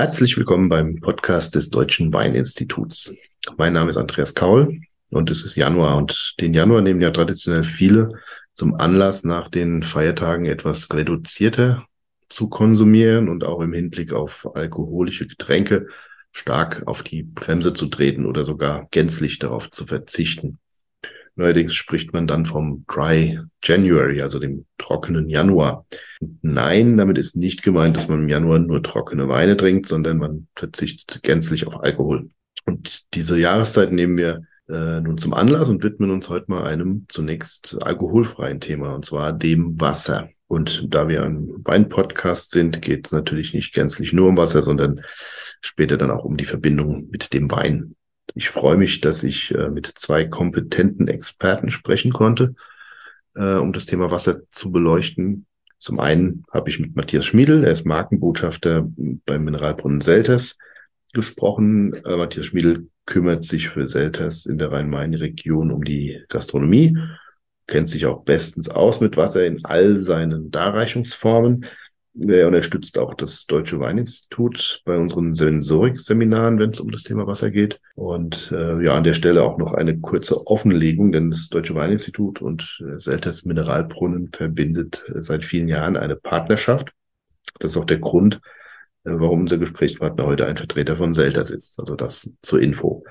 Herzlich willkommen beim Podcast des Deutschen Weininstituts. Mein Name ist Andreas Kaul und es ist Januar und den Januar nehmen ja traditionell viele zum Anlass, nach den Feiertagen etwas reduzierter zu konsumieren und auch im Hinblick auf alkoholische Getränke stark auf die Bremse zu treten oder sogar gänzlich darauf zu verzichten. Neuerdings spricht man dann vom Dry January, also dem trockenen Januar. Nein, damit ist nicht gemeint, dass man im Januar nur trockene Weine trinkt, sondern man verzichtet gänzlich auf Alkohol. Und diese Jahreszeit nehmen wir äh, nun zum Anlass und widmen uns heute mal einem zunächst alkoholfreien Thema, und zwar dem Wasser. Und da wir ein Weinpodcast sind, geht es natürlich nicht gänzlich nur um Wasser, sondern später dann auch um die Verbindung mit dem Wein. Ich freue mich, dass ich äh, mit zwei kompetenten Experten sprechen konnte, äh, um das Thema Wasser zu beleuchten. Zum einen habe ich mit Matthias Schmiedel, er ist Markenbotschafter beim Mineralbrunnen Selters, gesprochen. Äh, Matthias Schmiedel kümmert sich für Selters in der Rhein-Main-Region um die Gastronomie, kennt sich auch bestens aus mit Wasser in all seinen Darreichungsformen. Er unterstützt auch das Deutsche Weininstitut bei unseren Sensorik-Seminaren, wenn es um das Thema Wasser geht. Und äh, ja, an der Stelle auch noch eine kurze Offenlegung, denn das Deutsche Weininstitut und äh, Selters Mineralbrunnen verbindet äh, seit vielen Jahren eine Partnerschaft. Das ist auch der Grund, äh, warum unser Gesprächspartner heute ein Vertreter von Selters ist. Also das zur Info.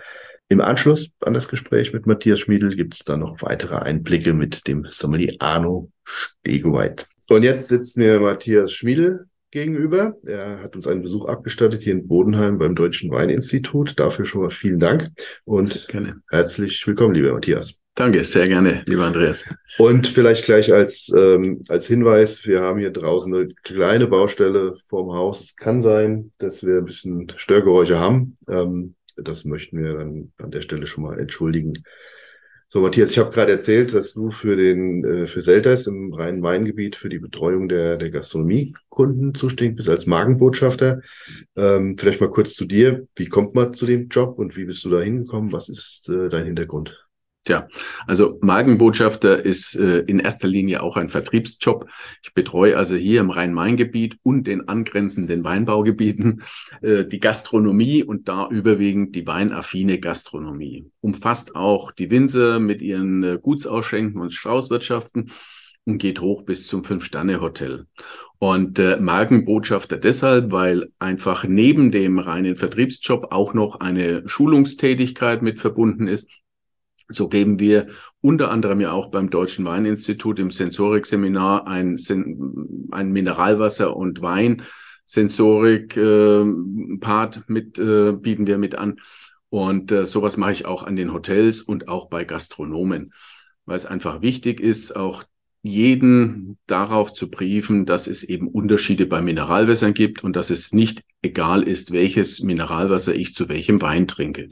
Im Anschluss an das Gespräch mit Matthias Schmiedel gibt es dann noch weitere Einblicke mit dem Sommelier Arno Stegoweit. Und jetzt sitzt mir Matthias Schmiedel gegenüber. Er hat uns einen Besuch abgestattet hier in Bodenheim beim Deutschen Weininstitut. Dafür schon mal vielen Dank und herzlich willkommen, lieber Matthias. Danke, sehr gerne, lieber Andreas. Und vielleicht gleich als, ähm, als Hinweis, wir haben hier draußen eine kleine Baustelle vorm Haus. Es kann sein, dass wir ein bisschen Störgeräusche haben. Ähm, das möchten wir dann an der Stelle schon mal entschuldigen. So, Matthias, ich habe gerade erzählt, dass du für den äh, für Selters im Rhein-Main-Gebiet für die Betreuung der, der Gastronomiekunden zuständig bist als Magenbotschafter. Ähm, vielleicht mal kurz zu dir. Wie kommt man zu dem Job und wie bist du da hingekommen? Was ist äh, dein Hintergrund? Tja, also Markenbotschafter ist äh, in erster Linie auch ein Vertriebsjob. Ich betreue also hier im Rhein-Main-Gebiet und den angrenzenden Weinbaugebieten äh, die Gastronomie und da überwiegend die weinaffine Gastronomie. Umfasst auch die Winzer mit ihren äh, Gutsausschenken und Straußwirtschaften und geht hoch bis zum Fünf-Sterne-Hotel. Und äh, Markenbotschafter deshalb, weil einfach neben dem reinen Vertriebsjob auch noch eine Schulungstätigkeit mit verbunden ist so geben wir unter anderem ja auch beim Deutschen Weininstitut im Sensorik-Seminar ein, ein Mineralwasser- und Wein-Sensorik-Part äh, mit, äh, bieten wir mit an. Und äh, sowas mache ich auch an den Hotels und auch bei Gastronomen, weil es einfach wichtig ist, auch jeden darauf zu briefen, dass es eben Unterschiede bei Mineralwässern gibt und dass es nicht egal ist, welches Mineralwasser ich zu welchem Wein trinke.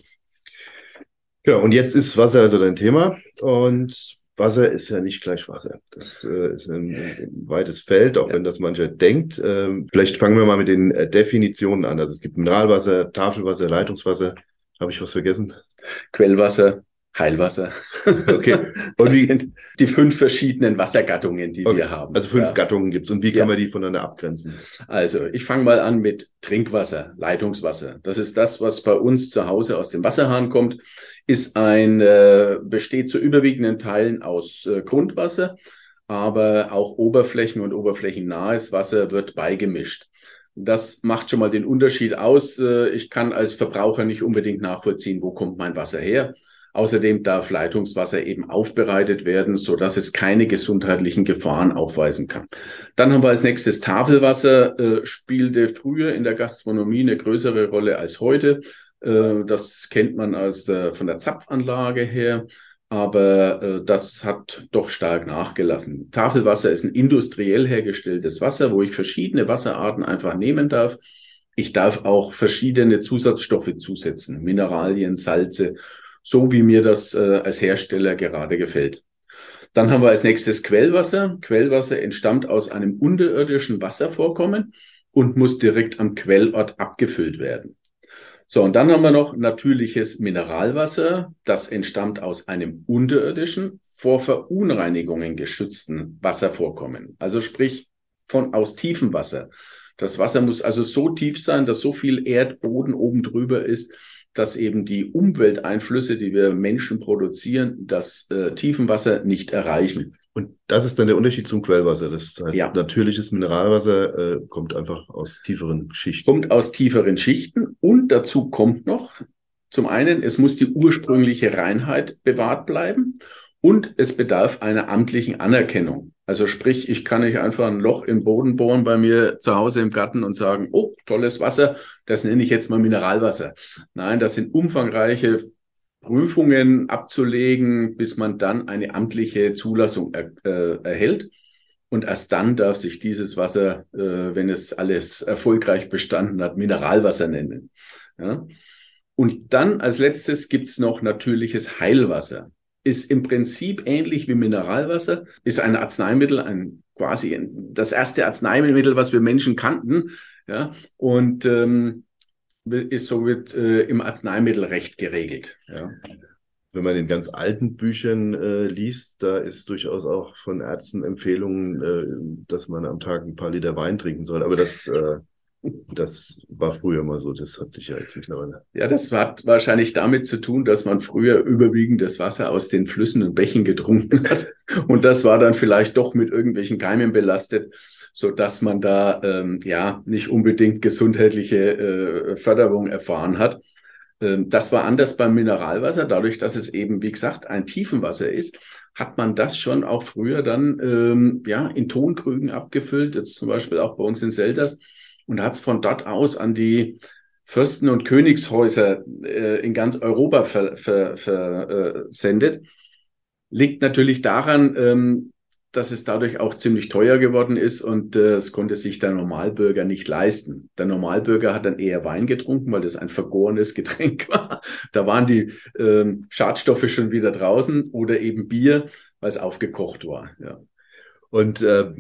Ja, und jetzt ist Wasser also dein Thema. Und Wasser ist ja nicht gleich Wasser. Das äh, ist ein, ein, weites Feld, auch ja. wenn das mancher denkt. Ähm, vielleicht fangen wir mal mit den äh, Definitionen an. Also es gibt Mineralwasser, Tafelwasser, Leitungswasser. Habe ich was vergessen? Quellwasser. Heilwasser. Okay. Und wie sind die fünf verschiedenen Wassergattungen, die okay. wir haben? Also fünf ja. Gattungen gibt es. Und wie kann ja. man die voneinander abgrenzen? Also, ich fange mal an mit Trinkwasser, Leitungswasser. Das ist das, was bei uns zu Hause aus dem Wasserhahn kommt. Ist ein, äh, besteht zu überwiegenden Teilen aus äh, Grundwasser, aber auch Oberflächen und oberflächennahes Wasser wird beigemischt. Das macht schon mal den Unterschied aus. Äh, ich kann als Verbraucher nicht unbedingt nachvollziehen, wo kommt mein Wasser her. Außerdem darf Leitungswasser eben aufbereitet werden, so dass es keine gesundheitlichen Gefahren aufweisen kann. Dann haben wir als nächstes Tafelwasser, äh, spielte früher in der Gastronomie eine größere Rolle als heute. Äh, das kennt man als der, von der Zapfanlage her, aber äh, das hat doch stark nachgelassen. Tafelwasser ist ein industriell hergestelltes Wasser, wo ich verschiedene Wasserarten einfach nehmen darf. Ich darf auch verschiedene Zusatzstoffe zusetzen, Mineralien, Salze so wie mir das äh, als Hersteller gerade gefällt. Dann haben wir als nächstes Quellwasser. Quellwasser entstammt aus einem unterirdischen Wasservorkommen und muss direkt am Quellort abgefüllt werden. So, und dann haben wir noch natürliches Mineralwasser. Das entstammt aus einem unterirdischen, vor Verunreinigungen geschützten Wasservorkommen. Also sprich von aus tiefem Wasser. Das Wasser muss also so tief sein, dass so viel Erdboden oben drüber ist, dass eben die Umwelteinflüsse, die wir Menschen produzieren, das äh, Tiefenwasser nicht erreichen. Und das ist dann der Unterschied zum Quellwasser. Das heißt, ja. natürliches Mineralwasser äh, kommt einfach aus tieferen Schichten. Kommt aus tieferen Schichten und dazu kommt noch, zum einen, es muss die ursprüngliche Reinheit bewahrt bleiben und es bedarf einer amtlichen Anerkennung. Also sprich, ich kann nicht einfach ein Loch im Boden bohren bei mir zu Hause im Garten und sagen, oh, tolles Wasser, das nenne ich jetzt mal Mineralwasser. Nein, das sind umfangreiche Prüfungen abzulegen, bis man dann eine amtliche Zulassung er, äh, erhält. Und erst dann darf sich dieses Wasser, äh, wenn es alles erfolgreich bestanden hat, Mineralwasser nennen. Ja? Und dann als letztes gibt's noch natürliches Heilwasser ist im Prinzip ähnlich wie Mineralwasser, ist ein Arzneimittel, ein quasi das erste Arzneimittel, was wir Menschen kannten, ja, und ähm, ist somit äh, im Arzneimittelrecht geregelt. Ja. Wenn man in ganz alten Büchern äh, liest, da ist durchaus auch von Ärzten Empfehlungen, äh, dass man am Tag ein paar Liter Wein trinken soll. Aber das äh, das war früher mal so, das hat sich ja jetzt mittlerweile. Ja, das hat wahrscheinlich damit zu tun, dass man früher überwiegend das Wasser aus den Flüssen und Bächen getrunken hat. Und das war dann vielleicht doch mit irgendwelchen Keimen belastet, so dass man da ähm, ja nicht unbedingt gesundheitliche äh, Förderung erfahren hat. Ähm, das war anders beim Mineralwasser. Dadurch, dass es eben, wie gesagt, ein Tiefenwasser ist, hat man das schon auch früher dann ähm, ja in Tonkrügen abgefüllt. Jetzt zum Beispiel auch bei uns in Selders und hat es von dort aus an die Fürsten- und Königshäuser äh, in ganz Europa versendet. Ver, ver, äh, Liegt natürlich daran, ähm, dass es dadurch auch ziemlich teuer geworden ist und äh, es konnte sich der Normalbürger nicht leisten. Der Normalbürger hat dann eher Wein getrunken, weil das ein vergorenes Getränk war. Da waren die ähm, Schadstoffe schon wieder draußen oder eben Bier, weil es aufgekocht war. Ja. Und äh,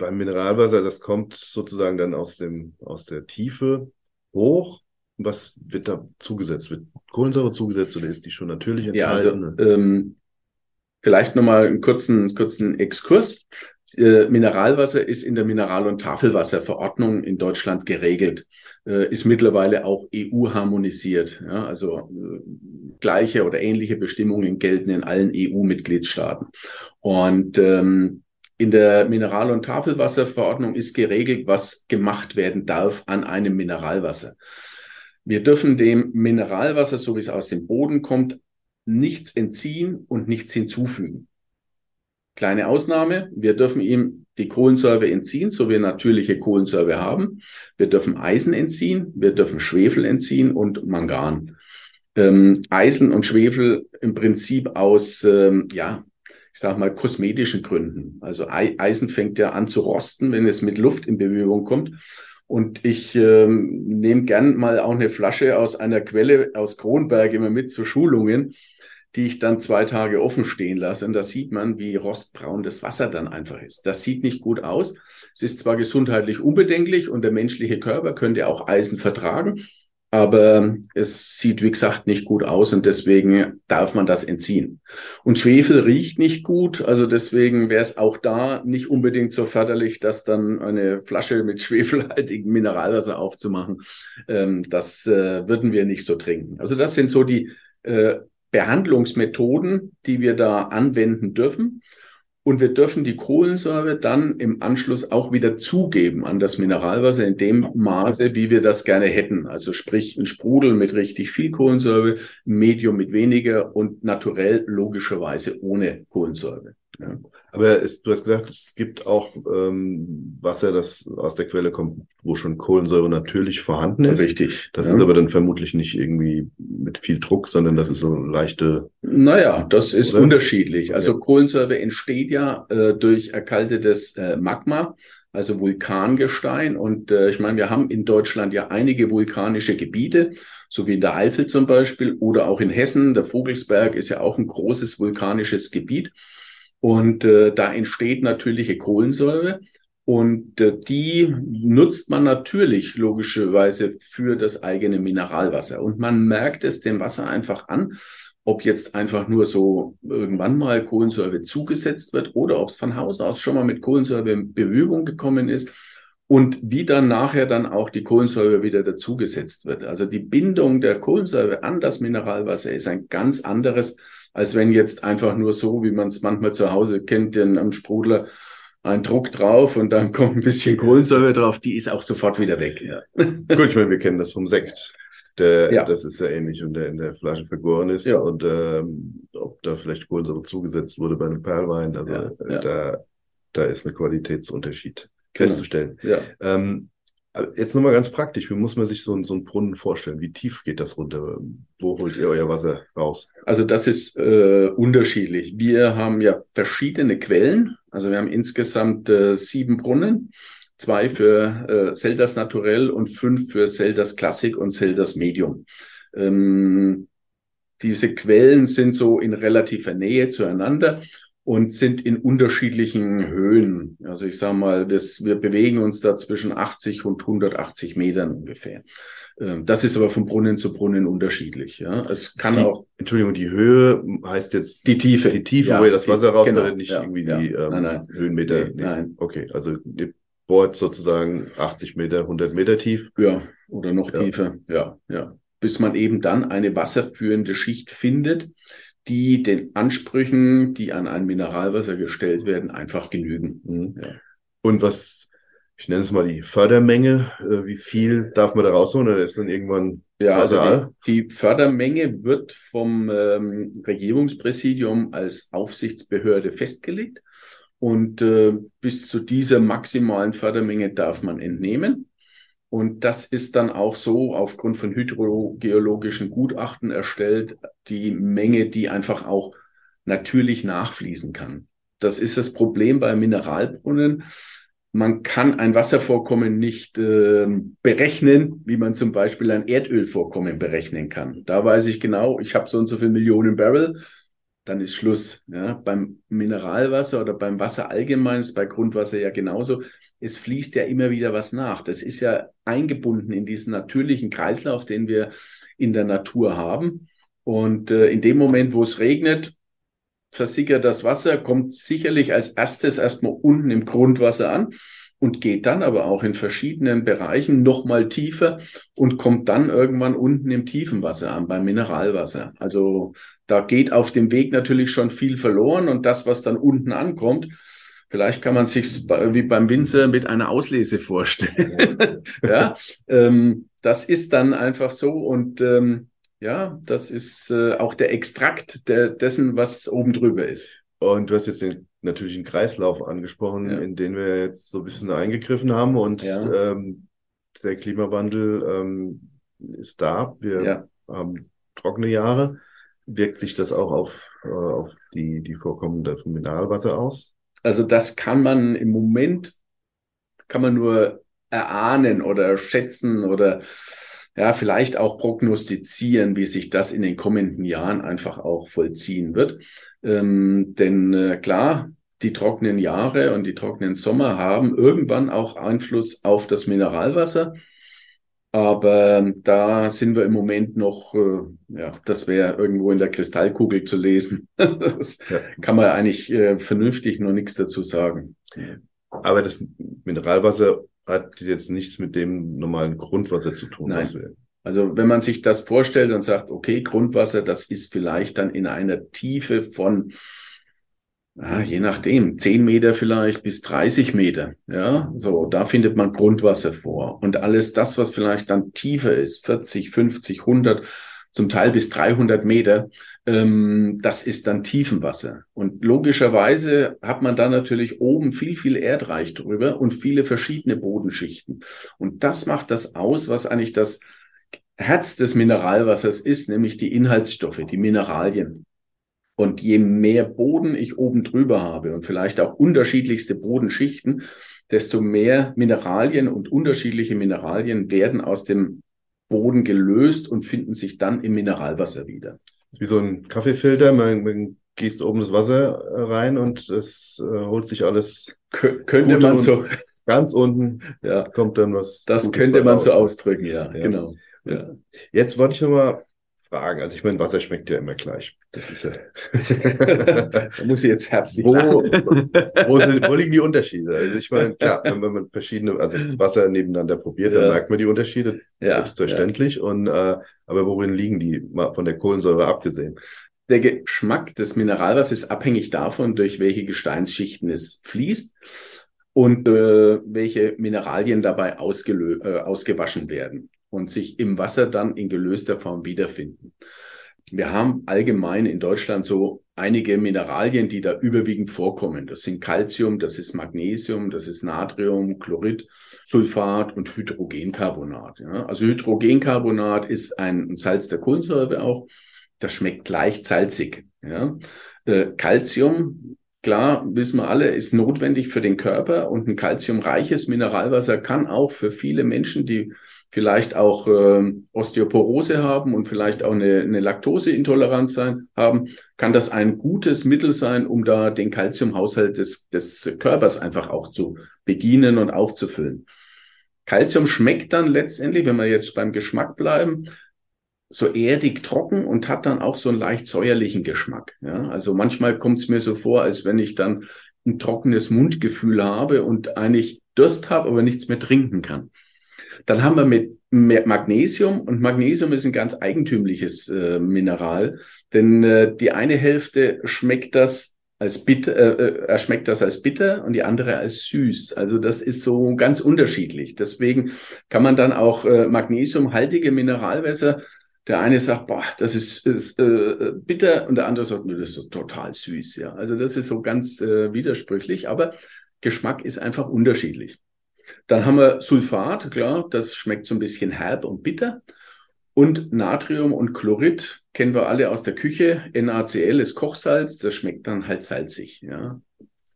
beim Mineralwasser, das kommt sozusagen dann aus dem, aus der Tiefe hoch. Was wird da zugesetzt? Wird Kohlensäure zugesetzt oder ist die schon natürlich enthalten? Ja, also, ähm, vielleicht nochmal einen kurzen, kurzen Exkurs. Äh, Mineralwasser ist in der Mineral- und Tafelwasserverordnung in Deutschland geregelt, äh, ist mittlerweile auch EU-harmonisiert. Ja, also äh, gleiche oder ähnliche Bestimmungen gelten in allen EU-Mitgliedstaaten. Und ähm, in der Mineral- und Tafelwasserverordnung ist geregelt, was gemacht werden darf an einem Mineralwasser. Wir dürfen dem Mineralwasser, so wie es aus dem Boden kommt, nichts entziehen und nichts hinzufügen. Kleine Ausnahme, wir dürfen ihm die Kohlensäure entziehen, so wie wir natürliche Kohlensäure haben. Wir dürfen Eisen entziehen, wir dürfen Schwefel entziehen und Mangan. Ähm, Eisen und Schwefel im Prinzip aus ähm, ja, ich sage mal, kosmetischen Gründen. Also Eisen fängt ja an zu rosten, wenn es mit Luft in Bewegung kommt. Und ich ähm, nehme gern mal auch eine Flasche aus einer Quelle aus Kronberg immer mit zu Schulungen, die ich dann zwei Tage offen stehen lasse. Und da sieht man, wie rostbraun das Wasser dann einfach ist. Das sieht nicht gut aus. Es ist zwar gesundheitlich unbedenklich und der menschliche Körper könnte auch Eisen vertragen, aber es sieht, wie gesagt, nicht gut aus und deswegen darf man das entziehen. Und Schwefel riecht nicht gut, also deswegen wäre es auch da nicht unbedingt so förderlich, dass dann eine Flasche mit schwefelhaltigem Mineralwasser aufzumachen. Ähm, das äh, würden wir nicht so trinken. Also das sind so die äh, Behandlungsmethoden, die wir da anwenden dürfen. Und wir dürfen die Kohlensäure dann im Anschluss auch wieder zugeben an das Mineralwasser in dem Maße, wie wir das gerne hätten. Also sprich ein Sprudel mit richtig viel Kohlensäure, ein Medium mit weniger und naturell logischerweise ohne Kohlensäure. Ja. Aber es, du hast gesagt, es gibt auch ähm, Wasser, das aus der Quelle kommt, wo schon Kohlensäure natürlich vorhanden ist. Richtig. Das ja. ist aber dann vermutlich nicht irgendwie mit viel Druck, sondern das ist so leichte. Naja, das ist oder? unterschiedlich. Also Kohlensäure entsteht ja äh, durch erkaltetes äh, Magma also Vulkangestein. Und äh, ich meine, wir haben in Deutschland ja einige vulkanische Gebiete, so wie in der Eifel zum Beispiel oder auch in Hessen. Der Vogelsberg ist ja auch ein großes vulkanisches Gebiet. Und äh, da entsteht natürliche Kohlensäure. Und äh, die nutzt man natürlich logischerweise für das eigene Mineralwasser. Und man merkt es dem Wasser einfach an, ob jetzt einfach nur so irgendwann mal Kohlensäure zugesetzt wird oder ob es von Haus aus schon mal mit Kohlensäure in Berührung gekommen ist. und wie dann nachher dann auch die Kohlensäure wieder dazugesetzt wird. Also die Bindung der Kohlensäure an das Mineralwasser ist ein ganz anderes, als wenn jetzt einfach nur so, wie man es manchmal zu Hause kennt, in einem Sprudler ein Druck drauf und dann kommt ein bisschen Kohlensäure drauf, die ist auch sofort wieder weg. Ja. Gut, ich meine, wir kennen das vom Sekt. Der, ja. Das ist ja ähnlich und der in der Flasche vergoren ist. Ja. Und ähm, ob da vielleicht Kohlensäure zugesetzt wurde bei einem Perlwein, also da, da ist ein Qualitätsunterschied genau. festzustellen. Ja. Ähm, jetzt nochmal ganz praktisch, wie muss man sich so, so einen Brunnen vorstellen? Wie tief geht das runter? Wo holt ihr euer Wasser raus? Also das ist äh, unterschiedlich. Wir haben ja verschiedene Quellen. Also wir haben insgesamt äh, sieben Brunnen. Zwei für äh, Zeldas Naturell und fünf für Zeldas Classic und Zeldas Medium. Ähm, diese Quellen sind so in relativer Nähe zueinander und sind in unterschiedlichen Höhen. Also ich sage mal, das, wir bewegen uns da zwischen 80 und 180 Metern ungefähr. Ähm, das ist aber von Brunnen zu Brunnen unterschiedlich. Ja, es kann die, auch. Entschuldigung, die Höhe heißt jetzt die Tiefe. Die Tiefe, ja, wo ihr das Wasser rausfällt, genau, nicht ja, irgendwie ja. die ähm, nein, nein. Höhenmeter. Nee, nein. Okay, also ihr bohrt sozusagen 80 Meter, 100 Meter tief. Ja, oder noch tiefer. Ja, ja. Bis man eben dann eine wasserführende Schicht findet, die den Ansprüchen, die an ein Mineralwasser gestellt werden, einfach genügen. Mhm. Ja. Und was, ich nenne es mal die Fördermenge, äh, wie viel darf man da rausholen oder ist dann irgendwann ja, also die, die, Fördermenge wird vom ähm, Regierungspräsidium als Aufsichtsbehörde festgelegt und äh, bis zu dieser maximalen Fördermenge darf man entnehmen. Und das ist dann auch so aufgrund von hydrogeologischen Gutachten erstellt, die Menge, die einfach auch natürlich nachfließen kann. Das ist das Problem bei Mineralbrunnen. Man kann ein Wasservorkommen nicht äh, berechnen, wie man zum Beispiel ein Erdölvorkommen berechnen kann. Da weiß ich genau, ich habe so und so viele Millionen Barrel dann ist Schluss. Ja, beim Mineralwasser oder beim Wasser allgemein ist bei Grundwasser ja genauso. Es fließt ja immer wieder was nach. Das ist ja eingebunden in diesen natürlichen Kreislauf, den wir in der Natur haben. Und äh, in dem Moment, wo es regnet, versickert das Wasser, kommt sicherlich als erstes erstmal unten im Grundwasser an und geht dann aber auch in verschiedenen Bereichen nochmal tiefer und kommt dann irgendwann unten im tiefen Wasser an, beim Mineralwasser. Also da geht auf dem Weg natürlich schon viel verloren und das, was dann unten ankommt, vielleicht kann man sich wie beim Winzer mit einer Auslese vorstellen. ja, ähm, das ist dann einfach so und ähm, ja, das ist äh, auch der Extrakt der, dessen, was oben drüber ist. Und du hast jetzt den natürlichen Kreislauf angesprochen, ja. in den wir jetzt so ein bisschen eingegriffen haben und ja. ähm, der Klimawandel ähm, ist da. Wir haben trockene Jahre. Wirkt sich das auch auf, äh, auf die, die Vorkommen von Mineralwasser aus? Also das kann man im Moment, kann man nur erahnen oder schätzen oder ja, vielleicht auch prognostizieren, wie sich das in den kommenden Jahren einfach auch vollziehen wird. Ähm, denn äh, klar, die trockenen Jahre und die trockenen Sommer haben irgendwann auch Einfluss auf das Mineralwasser. Aber da sind wir im Moment noch, äh, ja, das wäre irgendwo in der Kristallkugel zu lesen. das ja. kann man eigentlich äh, vernünftig noch nichts dazu sagen. Aber das Mineralwasser hat jetzt nichts mit dem normalen Grundwasser zu tun. Nein. Also wenn man sich das vorstellt und sagt, okay, Grundwasser, das ist vielleicht dann in einer Tiefe von ja, je nachdem, 10 Meter vielleicht bis 30 Meter. Ja, so, da findet man Grundwasser vor. Und alles das, was vielleicht dann tiefer ist, 40, 50, 100, zum Teil bis 300 Meter, ähm, das ist dann Tiefenwasser. Und logischerweise hat man da natürlich oben viel, viel Erdreich drüber und viele verschiedene Bodenschichten. Und das macht das aus, was eigentlich das Herz des Mineralwassers ist, nämlich die Inhaltsstoffe, die Mineralien. Und je mehr Boden ich oben drüber habe und vielleicht auch unterschiedlichste Bodenschichten, desto mehr Mineralien und unterschiedliche Mineralien werden aus dem Boden gelöst und finden sich dann im Mineralwasser wieder. Das ist wie so ein Kaffeefilter, man, man gießt oben das Wasser rein und es äh, holt sich alles. Kö könnte man so. Ganz unten ja. kommt dann was. Das Gutes könnte man raus. so ausdrücken, ja, ja. genau. Ja. Jetzt wollte ich nochmal fragen. Also ich meine, Wasser schmeckt ja immer gleich. Das ist ja. da muss ich jetzt herzlich wo, wo, sind, wo, liegen die Unterschiede? Also ich meine, klar, wenn man verschiedene, also Wasser nebeneinander probiert, ja. dann merkt man die Unterschiede. Ja. Selbstverständlich. Ja. Und äh, aber worin liegen die, mal von der Kohlensäure abgesehen? Der Geschmack des Mineralwassers ist abhängig davon, durch welche Gesteinsschichten es fließt und äh, welche Mineralien dabei ausgelö äh, ausgewaschen werden und sich im Wasser dann in gelöster Form wiederfinden. Wir haben allgemein in Deutschland so einige Mineralien, die da überwiegend vorkommen. Das sind Calcium, das ist Magnesium, das ist Natrium, Chlorid, Sulfat und Hydrogencarbonat. Ja. Also Hydrogencarbonat ist ein Salz der Kohlensäure auch. Das schmeckt leicht salzig. Ja. Äh, Calcium Klar, wissen wir alle, ist notwendig für den Körper und ein kalziumreiches Mineralwasser kann auch für viele Menschen, die vielleicht auch äh, Osteoporose haben und vielleicht auch eine, eine Laktoseintoleranz sein, haben, kann das ein gutes Mittel sein, um da den Kalziumhaushalt des, des Körpers einfach auch zu bedienen und aufzufüllen. Calcium schmeckt dann letztendlich, wenn wir jetzt beim Geschmack bleiben, so erdig trocken und hat dann auch so einen leicht säuerlichen Geschmack. Ja? Also manchmal kommt es mir so vor, als wenn ich dann ein trockenes Mundgefühl habe und eigentlich Durst habe, aber nichts mehr trinken kann. Dann haben wir mit Magnesium und Magnesium ist ein ganz eigentümliches äh, Mineral, denn äh, die eine Hälfte schmeckt das als bitter, äh, äh, er schmeckt das als bitter und die andere als süß. Also das ist so ganz unterschiedlich. Deswegen kann man dann auch äh, magnesiumhaltige Mineralwässer der eine sagt, boah, das ist, ist äh, bitter und der andere sagt, das ist total süß. Ja, also das ist so ganz äh, widersprüchlich, aber Geschmack ist einfach unterschiedlich. Dann haben wir Sulfat, klar, das schmeckt so ein bisschen herb und bitter. Und Natrium und Chlorid kennen wir alle aus der Küche. NaCl ist Kochsalz, das schmeckt dann halt salzig. Ja.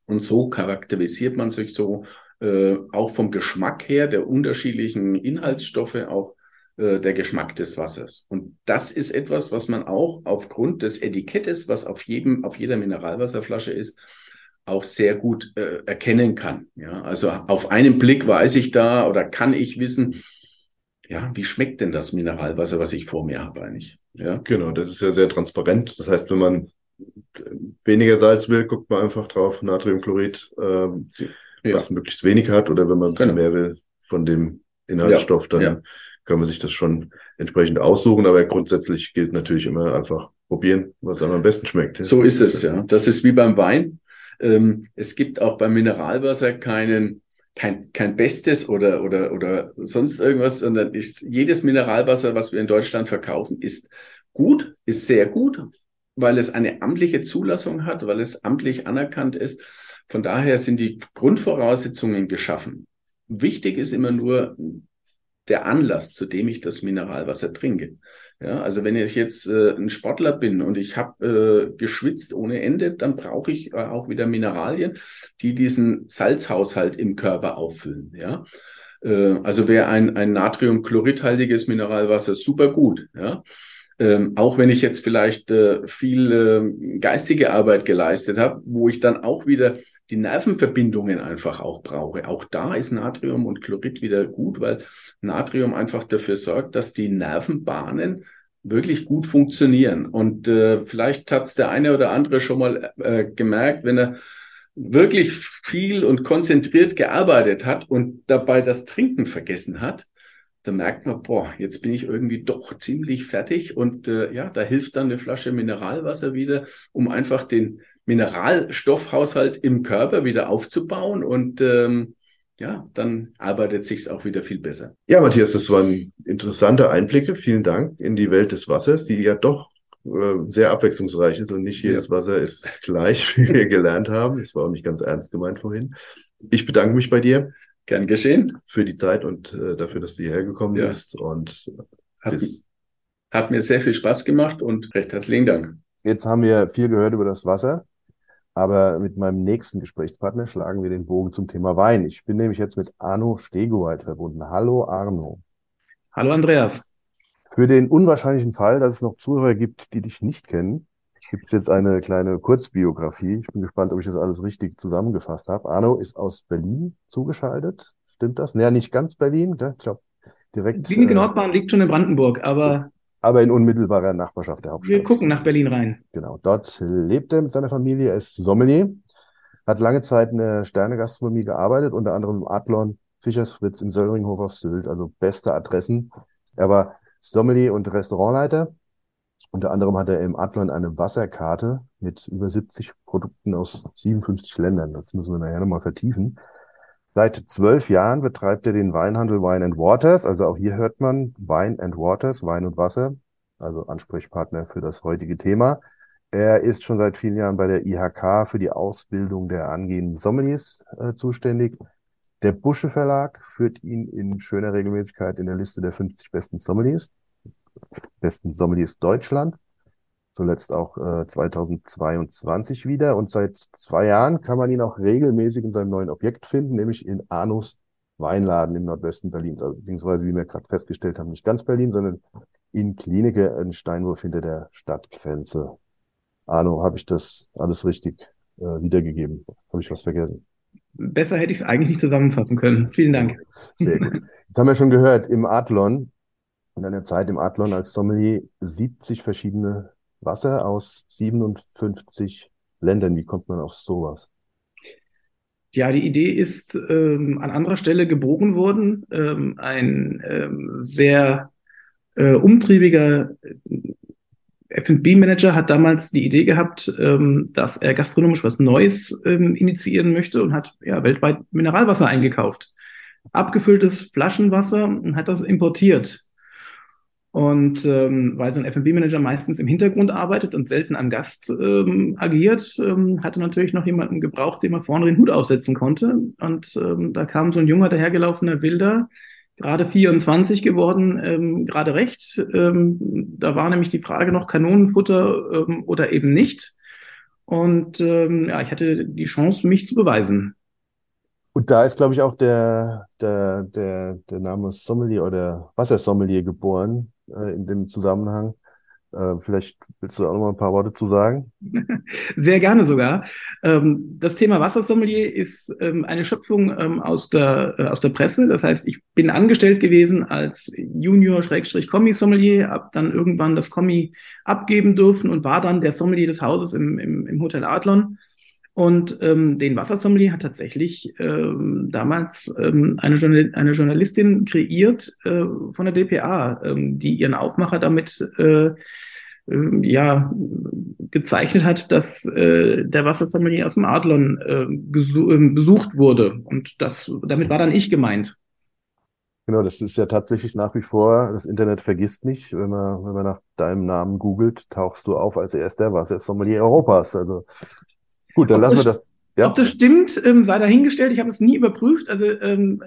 Und so charakterisiert man sich so äh, auch vom Geschmack her der unterschiedlichen Inhaltsstoffe auch äh, der Geschmack des Wassers. Und das ist etwas, was man auch aufgrund des Etikettes, was auf jedem, auf jeder Mineralwasserflasche ist, auch sehr gut äh, erkennen kann. Ja, also auf einen Blick weiß ich da oder kann ich wissen, ja, wie schmeckt denn das Mineralwasser, was ich vor mir habe eigentlich? Ja, genau, das ist ja sehr transparent. Das heißt, wenn man weniger Salz will, guckt man einfach drauf, Natriumchlorid, ähm, ja. was möglichst wenig hat, oder wenn man ein bisschen genau. mehr will von dem Inhaltsstoff, dann ja kann man sich das schon entsprechend aussuchen, aber grundsätzlich gilt natürlich immer einfach probieren, was einem am besten schmeckt. So ist es, ja. Das ist wie beim Wein. Ähm, es gibt auch beim Mineralwasser keinen kein, kein Bestes oder, oder, oder sonst irgendwas, sondern ist, jedes Mineralwasser, was wir in Deutschland verkaufen, ist gut, ist sehr gut, weil es eine amtliche Zulassung hat, weil es amtlich anerkannt ist. Von daher sind die Grundvoraussetzungen geschaffen. Wichtig ist immer nur, der Anlass, zu dem ich das Mineralwasser trinke. Ja, also wenn ich jetzt äh, ein Sportler bin und ich habe äh, geschwitzt ohne Ende, dann brauche ich äh, auch wieder Mineralien, die diesen Salzhaushalt im Körper auffüllen. Ja, äh, also wäre ein, ein natriumchloridhaltiges Mineralwasser super gut. Ja, ähm, auch wenn ich jetzt vielleicht äh, viel äh, geistige Arbeit geleistet habe, wo ich dann auch wieder die Nervenverbindungen einfach auch brauche. Auch da ist Natrium und Chlorid wieder gut, weil Natrium einfach dafür sorgt, dass die Nervenbahnen wirklich gut funktionieren. Und äh, vielleicht hat's der eine oder andere schon mal äh, gemerkt, wenn er wirklich viel und konzentriert gearbeitet hat und dabei das Trinken vergessen hat, da merkt man, boah, jetzt bin ich irgendwie doch ziemlich fertig und äh, ja, da hilft dann eine Flasche Mineralwasser wieder, um einfach den Mineralstoffhaushalt im Körper wieder aufzubauen und ähm, ja, dann arbeitet sich auch wieder viel besser. Ja, Matthias, das waren interessante Einblicke. Vielen Dank in die Welt des Wassers, die ja doch äh, sehr abwechslungsreich ist und nicht jedes ja. Wasser ist gleich, wie wir gelernt haben. Das war auch nicht ganz ernst gemeint vorhin. Ich bedanke mich bei dir. Gern geschehen. Für die Zeit und äh, dafür, dass du hierher gekommen ja. bist. Und hat, hat mir sehr viel Spaß gemacht und recht herzlichen Dank. Jetzt haben wir viel gehört über das Wasser, aber mit meinem nächsten Gesprächspartner schlagen wir den Bogen zum Thema Wein. Ich bin nämlich jetzt mit Arno Stegoweit verbunden. Hallo Arno. Hallo Andreas. Für den unwahrscheinlichen Fall, dass es noch Zuhörer gibt, die dich nicht kennen, gibt es jetzt eine kleine Kurzbiografie. Ich bin gespannt, ob ich das alles richtig zusammengefasst habe. Arno ist aus Berlin zugeschaltet. Stimmt das? Naja, nicht ganz Berlin. Ich glaube, direkt. Kliniken äh, Nordbahn liegt schon in Brandenburg, aber. Aber in unmittelbarer Nachbarschaft der Hauptstadt. Wir gucken nach Berlin rein. Genau, dort lebt er mit seiner Familie, er ist Sommelier, hat lange Zeit in der Sterne-Gastronomie gearbeitet, unter anderem im Adlon, Fischers Fritz, im Söllringhof auf Sylt, also beste Adressen. Er war Sommelier und Restaurantleiter. Unter anderem hat er im Adlon eine Wasserkarte mit über 70 Produkten aus 57 Ländern. Das müssen wir nachher nochmal vertiefen. Seit zwölf Jahren betreibt er den Weinhandel Wine and Waters. Also auch hier hört man Wine and Waters, Wein und Wasser, also Ansprechpartner für das heutige Thema. Er ist schon seit vielen Jahren bei der IHK für die Ausbildung der angehenden Sommeliers äh, zuständig. Der Busche Verlag führt ihn in schöner Regelmäßigkeit in der Liste der 50 besten Sommeliers, besten Sommeliers Deutschland zuletzt auch äh, 2022 wieder. Und seit zwei Jahren kann man ihn auch regelmäßig in seinem neuen Objekt finden, nämlich in Anus Weinladen im Nordwesten Berlins. Also beziehungsweise, wie wir gerade festgestellt haben, nicht ganz Berlin, sondern in Klinike, ein Steinwurf hinter der Stadtgrenze. Arno, habe ich das alles richtig äh, wiedergegeben? Habe ich was vergessen? Besser hätte ich es eigentlich nicht zusammenfassen können. Vielen Dank. Sehr gut. Jetzt haben wir schon gehört, im Adlon, in einer Zeit im Adlon als Sommelier 70 verschiedene Wasser aus 57 Ländern. Wie kommt man auf sowas? Ja, die Idee ist ähm, an anderer Stelle geboren worden. Ähm, ein ähm, sehr äh, umtriebiger äh, F&B-Manager hat damals die Idee gehabt, ähm, dass er gastronomisch was Neues ähm, initiieren möchte und hat ja weltweit Mineralwasser eingekauft. Abgefülltes Flaschenwasser und hat das importiert. Und ähm, weil so ein F&B-Manager meistens im Hintergrund arbeitet und selten an Gast ähm, agiert, ähm, hatte natürlich noch jemanden gebraucht, dem er vorne den Hut aufsetzen konnte. Und ähm, da kam so ein junger, dahergelaufener Wilder, gerade 24 geworden, ähm, gerade recht. Ähm, da war nämlich die Frage noch Kanonenfutter ähm, oder eben nicht. Und ähm, ja, ich hatte die Chance, mich zu beweisen. Und da ist, glaube ich, auch der, der, der, der Name Sommelier oder Wassersommelier geboren äh, in dem Zusammenhang. Äh, vielleicht willst du auch noch mal ein paar Worte zu sagen? Sehr gerne sogar. Ähm, das Thema Wassersommelier ist ähm, eine Schöpfung ähm, aus, der, äh, aus der Presse. Das heißt, ich bin angestellt gewesen als Junior-Kommi-Sommelier, habe dann irgendwann das Kommi abgeben dürfen und war dann der Sommelier des Hauses im, im, im Hotel Adlon und ähm, den Wassersommelier hat tatsächlich ähm, damals ähm, eine, Journal eine Journalistin kreiert äh, von der DPA, ähm, die ihren Aufmacher damit äh, äh, ja gezeichnet hat, dass äh, der Wassersommelier aus dem Adlon äh, besucht wurde. Und das, damit war dann ich gemeint. Genau, das ist ja tatsächlich nach wie vor, das Internet vergisst nicht, wenn man, wenn man nach deinem Namen googelt, tauchst du auf als erster Wassersommelier Europas. Also Gut, dann lassen das, wir das. Ja. Ob das stimmt, ähm, sei dahingestellt. Ich habe es nie überprüft. Also ähm,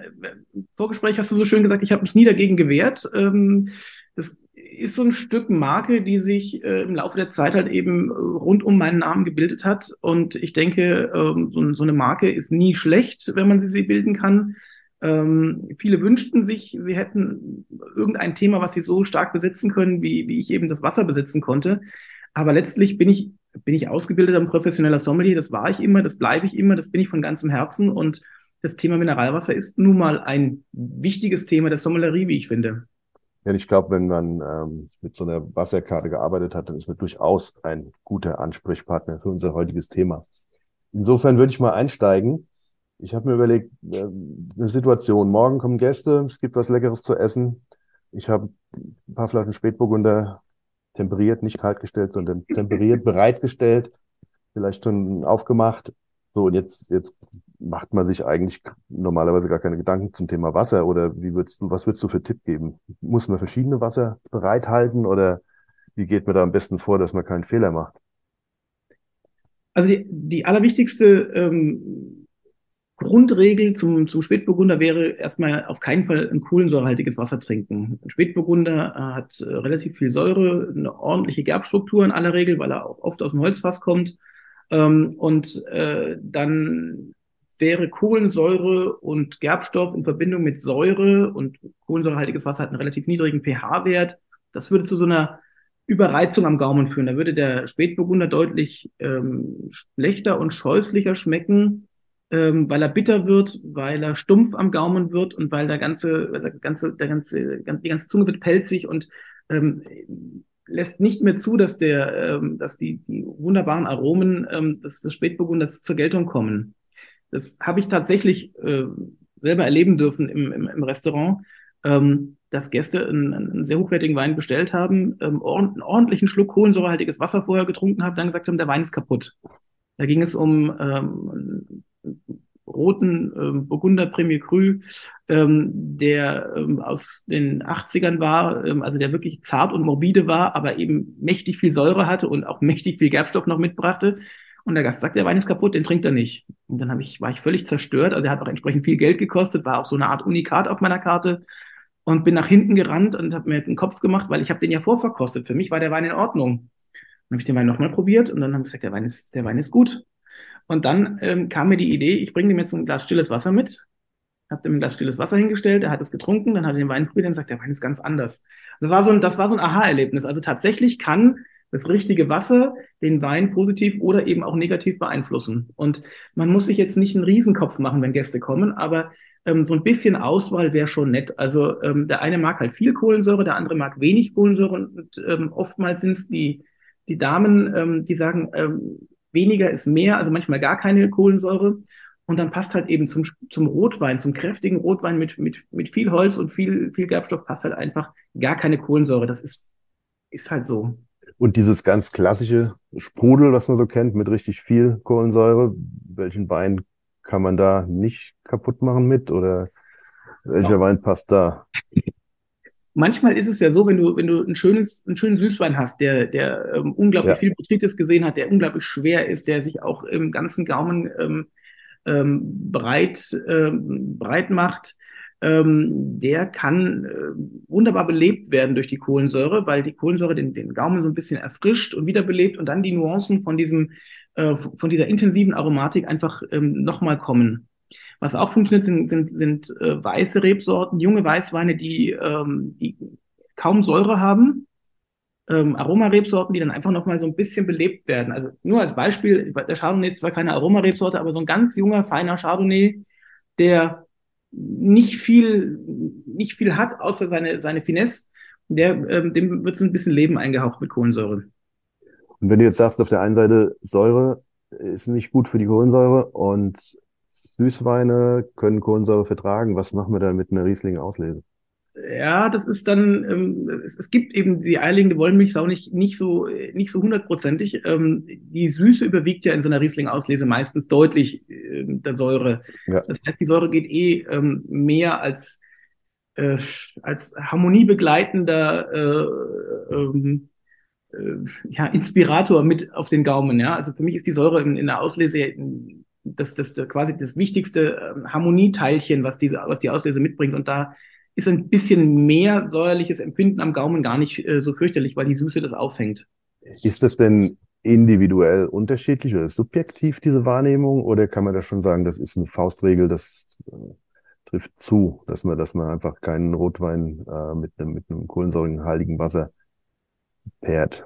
im Vorgespräch hast du so schön gesagt, ich habe mich nie dagegen gewehrt. Ähm, das ist so ein Stück Marke, die sich äh, im Laufe der Zeit halt eben rund um meinen Namen gebildet hat. Und ich denke, ähm, so, so, eine Marke ist nie schlecht, wenn man sie, sie bilden kann. Ähm, viele wünschten sich, sie hätten irgendein Thema, was sie so stark besitzen können, wie, wie ich eben das Wasser besitzen konnte. Aber letztlich bin ich bin ich ausgebildeter und professioneller Sommelier, das war ich immer, das bleibe ich immer, das bin ich von ganzem Herzen und das Thema Mineralwasser ist nun mal ein wichtiges Thema der Sommelerie, wie ich finde. Ja, ich glaube, wenn man ähm, mit so einer Wasserkarte gearbeitet hat, dann ist man durchaus ein guter Ansprechpartner für unser heutiges Thema. Insofern würde ich mal einsteigen. Ich habe mir überlegt, äh, eine Situation, morgen kommen Gäste, es gibt was Leckeres zu essen. Ich habe ein paar Flaschen Spätburgunder temperiert, nicht kalt gestellt, sondern temperiert, bereitgestellt, vielleicht schon aufgemacht. So, und jetzt, jetzt macht man sich eigentlich normalerweise gar keine Gedanken zum Thema Wasser oder wie würdest du, was würdest du für Tipp geben? Muss man verschiedene Wasser bereithalten oder wie geht man da am besten vor, dass man keinen Fehler macht? Also die, die allerwichtigste ähm, Grundregel zum, zum Spätburgunder wäre erstmal auf keinen Fall ein kohlensäurehaltiges Wasser trinken. Ein Spätburgunder äh, hat äh, relativ viel Säure, eine ordentliche Gerbstruktur in aller Regel, weil er auch oft aus dem Holzfass kommt. Ähm, und äh, dann wäre Kohlensäure und Gerbstoff in Verbindung mit Säure und kohlensäurehaltiges Wasser hat einen relativ niedrigen pH-Wert. Das würde zu so einer Überreizung am Gaumen führen. Da würde der Spätburgunder deutlich ähm, schlechter und scheußlicher schmecken ähm, weil er bitter wird, weil er stumpf am Gaumen wird und weil der ganze, der ganze, der ganze, die ganze Zunge wird pelzig und ähm, lässt nicht mehr zu, dass der, ähm, dass die, die wunderbaren Aromen ähm, des, des Spätburgunders zur Geltung kommen. Das habe ich tatsächlich äh, selber erleben dürfen im, im, im Restaurant, ähm, dass Gäste einen, einen sehr hochwertigen Wein bestellt haben, ähm, einen ordentlichen Schluck kohlensäurehaltiges Wasser vorher getrunken haben, dann gesagt haben, der Wein ist kaputt. Da ging es um ähm, roten ähm, Burgunder Premier Cru, ähm, der ähm, aus den 80ern war, ähm, also der wirklich zart und morbide war, aber eben mächtig viel Säure hatte und auch mächtig viel Gerbstoff noch mitbrachte. Und der Gast sagt, der Wein ist kaputt, den trinkt er nicht. Und dann hab ich, war ich völlig zerstört. Also er hat auch entsprechend viel Geld gekostet, war auch so eine Art Unikat auf meiner Karte und bin nach hinten gerannt und habe mir den Kopf gemacht, weil ich habe den ja vorverkostet. Für mich war der Wein in Ordnung. Dann habe ich den Wein nochmal probiert und dann habe ich gesagt, der Wein ist, der Wein ist gut. Und dann ähm, kam mir die Idee, ich bringe dem jetzt ein Glas stilles Wasser mit, habe dem ein Glas stilles Wasser hingestellt, er hat es getrunken, dann hat er den Wein probiert und sagt, der Wein ist ganz anders. Das war so ein, das war so ein Aha-Erlebnis. Also tatsächlich kann das richtige Wasser den Wein positiv oder eben auch negativ beeinflussen. Und man muss sich jetzt nicht einen Riesenkopf machen, wenn Gäste kommen, aber ähm, so ein bisschen Auswahl wäre schon nett. Also ähm, der eine mag halt viel Kohlensäure, der andere mag wenig Kohlensäure und ähm, oftmals sind es die, die Damen, ähm, die sagen, ähm, weniger ist mehr, also manchmal gar keine Kohlensäure. Und dann passt halt eben zum, zum Rotwein, zum kräftigen Rotwein mit, mit, mit viel Holz und viel, viel Gerbstoff passt halt einfach gar keine Kohlensäure. Das ist, ist halt so. Und dieses ganz klassische Sprudel, was man so kennt, mit richtig viel Kohlensäure, welchen Wein kann man da nicht kaputt machen mit oder welcher ja. Wein passt da? Manchmal ist es ja so, wenn du, wenn du ein schönes, einen schönen Süßwein hast, der, der ähm, unglaublich ja. viel Botrytis gesehen hat, der unglaublich schwer ist, der sich auch im ganzen Gaumen ähm, ähm, breit, ähm, breit macht, ähm, der kann äh, wunderbar belebt werden durch die Kohlensäure, weil die Kohlensäure den, den Gaumen so ein bisschen erfrischt und wiederbelebt und dann die Nuancen von diesem, äh, von dieser intensiven Aromatik einfach ähm, nochmal kommen. Was auch funktioniert, sind, sind, sind äh, weiße Rebsorten, junge Weißweine, die, ähm, die kaum Säure haben. Ähm, Aromarebsorten, die dann einfach nochmal so ein bisschen belebt werden. Also nur als Beispiel, der Chardonnay ist zwar keine Aromarebsorte, aber so ein ganz junger, feiner Chardonnay, der nicht viel, nicht viel hat, außer seine, seine Finesse, der, ähm, dem wird so ein bisschen Leben eingehaucht mit Kohlensäure. Und wenn du jetzt sagst, auf der einen Seite Säure ist nicht gut für die Kohlensäure und Süßweine können Kohlensäure vertragen. Was machen wir da mit einer Riesling-Auslese? Ja, das ist dann, ähm, es, es, gibt eben die eierlegende Wollmilchsau nicht, nicht so, nicht so hundertprozentig. Ähm, die Süße überwiegt ja in so einer Riesling-Auslese meistens deutlich äh, der Säure. Ja. Das heißt, die Säure geht eh ähm, mehr als, äh, als harmoniebegleitender äh, ähm, äh, ja, Inspirator mit auf den Gaumen. Ja? Also für mich ist die Säure in, in der Auslese das, das, quasi das wichtigste ähm, Harmonieteilchen, was diese, was die Auslese mitbringt. Und da ist ein bisschen mehr säuerliches Empfinden am Gaumen gar nicht äh, so fürchterlich, weil die Süße das auffängt. Ist das denn individuell unterschiedlich oder subjektiv, diese Wahrnehmung? Oder kann man da schon sagen, das ist eine Faustregel, das äh, trifft zu, dass man, dass man einfach keinen Rotwein äh, mit einem, mit einem kohlensäurehaltigen Wasser pairt?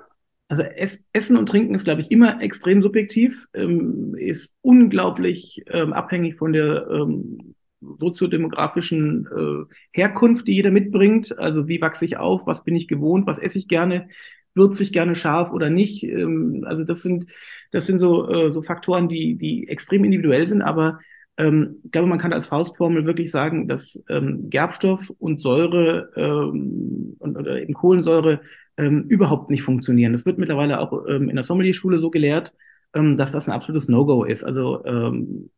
Also es, Essen und Trinken ist, glaube ich, immer extrem subjektiv, ähm, ist unglaublich ähm, abhängig von der ähm, soziodemografischen äh, Herkunft, die jeder mitbringt. Also wie wachse ich auf, was bin ich gewohnt, was esse ich gerne, würze ich gerne scharf oder nicht. Ähm, also das sind, das sind so, äh, so Faktoren, die, die extrem individuell sind, aber ähm, ich glaube, man kann als Faustformel wirklich sagen, dass ähm, Gerbstoff und Säure ähm, und oder eben Kohlensäure ähm, überhaupt nicht funktionieren. Das wird mittlerweile auch ähm, in der Sommelier-Schule so gelehrt, ähm, dass das ein absolutes No-Go ist. Also ähm,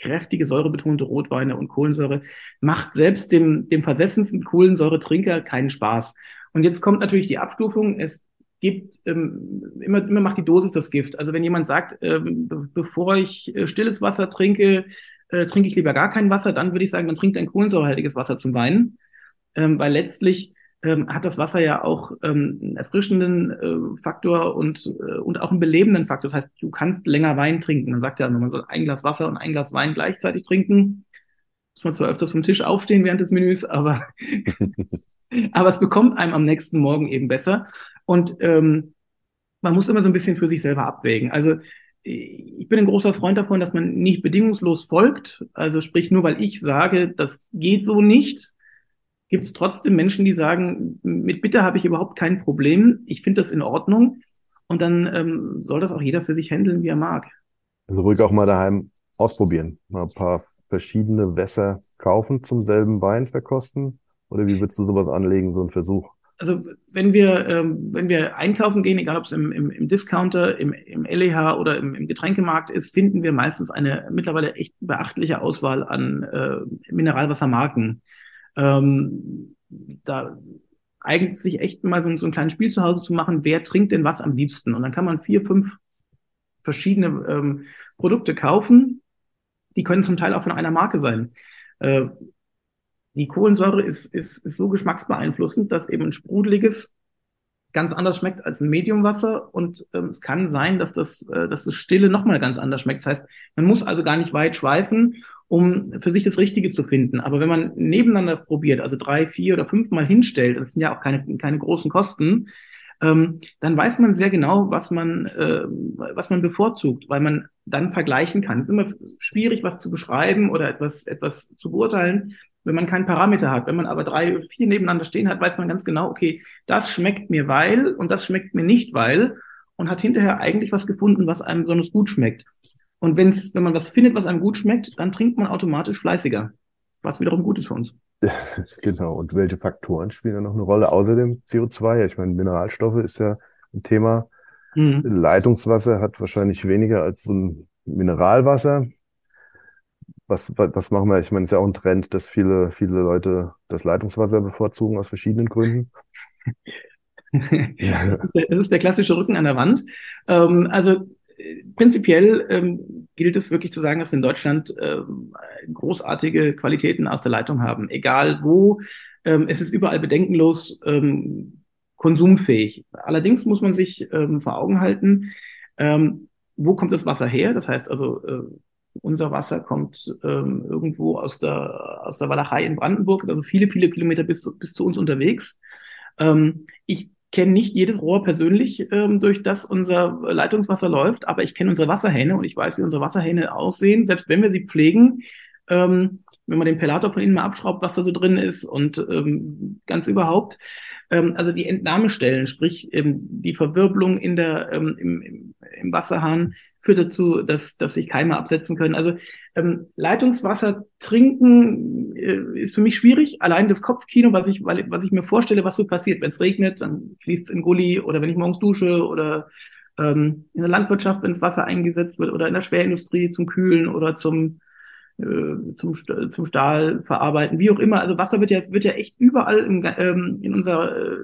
kräftige, säurebetonte Rotweine und Kohlensäure macht selbst dem, dem versessensten Kohlensäuretrinker keinen Spaß. Und jetzt kommt natürlich die Abstufung. Es gibt ähm, immer, immer macht die Dosis das Gift. Also wenn jemand sagt, ähm, be bevor ich äh, stilles Wasser trinke, äh, trinke ich lieber gar kein Wasser, dann würde ich sagen, man trinkt ein kohlensäurehaltiges Wasser zum Weinen, ähm, weil letztlich ähm, hat das Wasser ja auch ähm, einen erfrischenden äh, Faktor und, äh, und auch einen belebenden Faktor. Das heißt, du kannst länger Wein trinken. Man sagt ja, man soll ein Glas Wasser und ein Glas Wein gleichzeitig trinken. Muss man zwar öfters vom Tisch aufstehen während des Menüs, aber, aber es bekommt einem am nächsten Morgen eben besser. Und ähm, man muss immer so ein bisschen für sich selber abwägen. Also ich bin ein großer Freund davon, dass man nicht bedingungslos folgt. Also sprich, nur weil ich sage, das geht so nicht, gibt es trotzdem Menschen, die sagen, mit Bitter habe ich überhaupt kein Problem, ich finde das in Ordnung und dann ähm, soll das auch jeder für sich handeln, wie er mag. Also ruhig auch mal daheim ausprobieren, mal ein paar verschiedene Wässer kaufen zum selben Wein verkosten? Oder wie würdest du sowas anlegen, so ein Versuch? Also wenn wir, ähm, wenn wir einkaufen gehen, egal ob es im, im, im Discounter, im, im LEH oder im, im Getränkemarkt ist, finden wir meistens eine mittlerweile echt beachtliche Auswahl an äh, Mineralwassermarken. Ähm, da eignet sich echt mal so, so ein kleines Spiel zu Hause zu machen, wer trinkt denn was am liebsten? Und dann kann man vier, fünf verschiedene ähm, Produkte kaufen. Die können zum Teil auch von einer Marke sein. Äh, die Kohlensäure ist, ist, ist so geschmacksbeeinflussend, dass eben ein sprudeliges ganz anders schmeckt als ein Mediumwasser und ähm, es kann sein, dass das, äh, dass das Stille nochmal ganz anders schmeckt. Das heißt, man muss also gar nicht weit schweifen, um für sich das Richtige zu finden. Aber wenn man nebeneinander probiert, also drei, vier oder fünfmal hinstellt, das sind ja auch keine, keine großen Kosten, ähm, dann weiß man sehr genau, was man, äh, was man bevorzugt, weil man dann vergleichen kann. Es ist immer schwierig, was zu beschreiben oder etwas, etwas zu beurteilen, wenn man keinen Parameter hat. Wenn man aber drei oder vier nebeneinander stehen hat, weiß man ganz genau, okay, das schmeckt mir weil und das schmeckt mir nicht weil und hat hinterher eigentlich was gefunden, was einem besonders gut schmeckt. Und wenn's, wenn man was findet, was einem gut schmeckt, dann trinkt man automatisch fleißiger, was wiederum gut ist für uns. genau. Und welche Faktoren spielen da noch eine Rolle außer dem CO2? Ich meine, Mineralstoffe ist ja ein Thema. Mhm. Leitungswasser hat wahrscheinlich weniger als so ein Mineralwasser. Was, was, was machen wir? Ich meine, es ist ja auch ein Trend, dass viele, viele Leute das Leitungswasser bevorzugen aus verschiedenen Gründen. ja. das, ist der, das, ist der, klassische Rücken an der Wand. Ähm, also prinzipiell ähm, gilt es wirklich zu sagen, dass wir in Deutschland ähm, großartige Qualitäten aus der Leitung haben. Egal wo, ähm, es ist überall bedenkenlos ähm, konsumfähig. Allerdings muss man sich ähm, vor Augen halten, ähm, wo kommt das Wasser her? Das heißt also, äh, unser Wasser kommt irgendwo aus der, aus der Walachei in Brandenburg, also viele, viele Kilometer bis, bis zu uns unterwegs. Ich kenne nicht jedes Rohr persönlich, ähm, durch das unser Leitungswasser läuft, aber ich kenne unsere Wasserhähne und ich weiß, wie unsere Wasserhähne aussehen, selbst wenn wir sie pflegen. Ähm, wenn man den Pelator von innen mal abschraubt, was da so drin ist und ähm, ganz überhaupt. Ähm, also die Entnahmestellen, sprich ähm, die Verwirbelung in der, ähm, im, im, Wasserhahn, führt dazu, dass, dass sich Keime absetzen können. Also ähm, Leitungswasser trinken äh, ist für mich schwierig. Allein das Kopfkino, was ich, weil, was ich mir vorstelle, was so passiert, wenn es regnet, dann fließt es in Gully oder wenn ich morgens dusche oder ähm, in der Landwirtschaft, wenn das Wasser eingesetzt wird oder in der Schwerindustrie zum Kühlen oder zum zum, zum Stahl verarbeiten, wie auch immer. Also Wasser wird ja, wird ja echt überall im, ähm, in, unser, äh,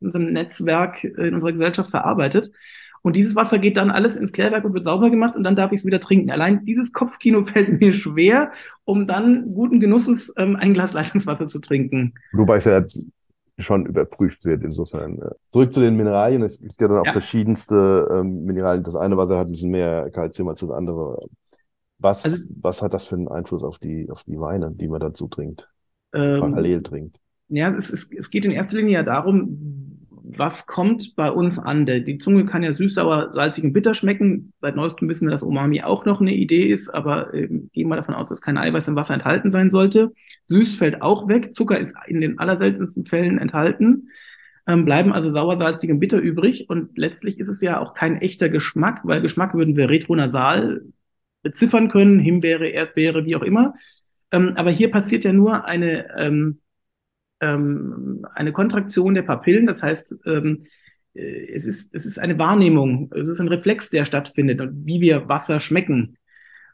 in unserem Netzwerk, äh, in unserer Gesellschaft verarbeitet. Und dieses Wasser geht dann alles ins Klärwerk und wird sauber gemacht und dann darf ich es wieder trinken. Allein dieses Kopfkino fällt mir schwer, um dann guten Genusses ähm, ein Glas Leitungswasser zu trinken. Wobei es ja schon überprüft wird, insofern. Zurück zu den Mineralien. Es gibt ja dann auch ja. verschiedenste ähm, Mineralien. Das eine Wasser hat ein bisschen mehr Kalzium als das andere. Was, also, was hat das für einen Einfluss auf die, auf die Weine, die man dazu trinkt? Ähm, parallel trinkt? Ja, es, es, es geht in erster Linie ja darum, was kommt bei uns an? Die Zunge kann ja süß, sauer, salzig und bitter schmecken. Seit neuestem wissen wir, dass Umami auch noch eine Idee ist, aber äh, gehen wir davon aus, dass kein Eiweiß im Wasser enthalten sein sollte. Süß fällt auch weg. Zucker ist in den allerseltensten Fällen enthalten. Ähm, bleiben also sauer, salzig und bitter übrig. Und letztlich ist es ja auch kein echter Geschmack, weil Geschmack würden wir retronasal beziffern können, Himbeere, Erdbeere, wie auch immer. Ähm, aber hier passiert ja nur eine, ähm, ähm, eine Kontraktion der Papillen. Das heißt, ähm, äh, es, ist, es ist eine Wahrnehmung, es ist ein Reflex, der stattfindet und wie wir Wasser schmecken.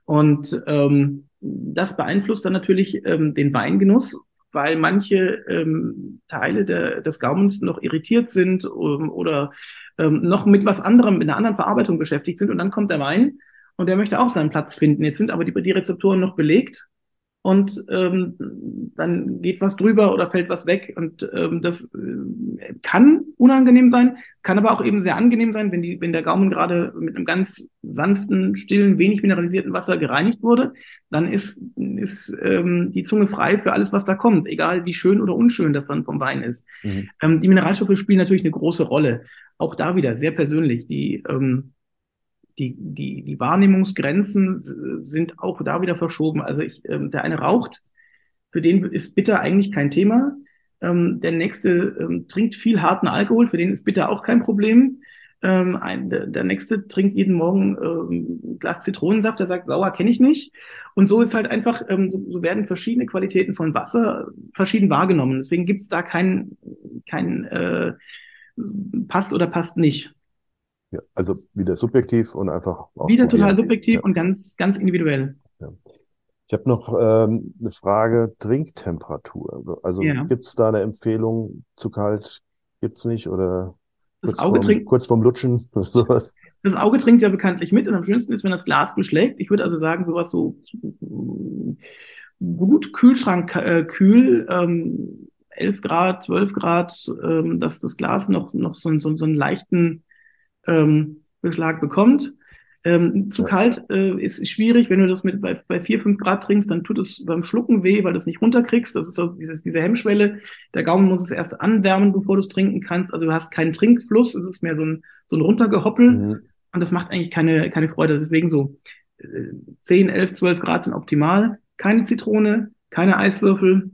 Und ähm, das beeinflusst dann natürlich ähm, den Weingenuss, weil manche ähm, Teile der, des Gaumens noch irritiert sind ähm, oder ähm, noch mit was anderem, mit einer anderen Verarbeitung beschäftigt sind. Und dann kommt der Wein und der möchte auch seinen Platz finden. Jetzt sind aber die, die Rezeptoren noch belegt und ähm, dann geht was drüber oder fällt was weg und ähm, das äh, kann unangenehm sein, kann aber auch eben sehr angenehm sein, wenn die, wenn der Gaumen gerade mit einem ganz sanften, stillen, wenig mineralisierten Wasser gereinigt wurde, dann ist ist ähm, die Zunge frei für alles, was da kommt, egal wie schön oder unschön das dann vom Wein ist. Mhm. Ähm, die Mineralstoffe spielen natürlich eine große Rolle, auch da wieder sehr persönlich. Die ähm, die, die, die Wahrnehmungsgrenzen sind auch da wieder verschoben. Also ich, ähm, der eine raucht, für den ist bitter eigentlich kein Thema. Ähm, der nächste ähm, trinkt viel harten Alkohol, für den ist bitter auch kein Problem. Ähm, ein, der, nächste trinkt jeden Morgen ähm, ein Glas Zitronensaft, der sagt, sauer kenne ich nicht. Und so ist halt einfach, ähm, so, so werden verschiedene Qualitäten von Wasser verschieden wahrgenommen. Deswegen gibt es da kein, kein äh, passt oder passt nicht. Ja, also wieder subjektiv und einfach. Wieder total subjektiv ja. und ganz, ganz individuell. Ja. Ich habe noch ähm, eine Frage, Trinktemperatur. Also ja. gibt es da eine Empfehlung, zu kalt gibt es nicht oder das kurz, Auge vorm, trinkt, kurz vorm Lutschen oder sowas? Das Auge trinkt ja bekanntlich mit und am schönsten ist, wenn das Glas beschlägt. Ich würde also sagen, sowas so gut Kühlschrank äh, kühl, ähm, 11 Grad, 12 Grad, ähm, dass das Glas noch, noch so, so, so einen leichten ähm, Beschlag bekommt. Ähm, zu kalt äh, ist schwierig, wenn du das mit bei, bei 4, 5 Grad trinkst, dann tut es beim Schlucken weh, weil du es nicht runterkriegst. Das ist so dieses, diese Hemmschwelle. Der Gaumen muss es erst anwärmen, bevor du es trinken kannst. Also du hast keinen Trinkfluss, es ist mehr so ein, so ein Runtergehoppel. Mhm. Und das macht eigentlich keine, keine Freude. Deswegen so äh, 10, 11, 12 Grad sind optimal. Keine Zitrone, keine Eiswürfel.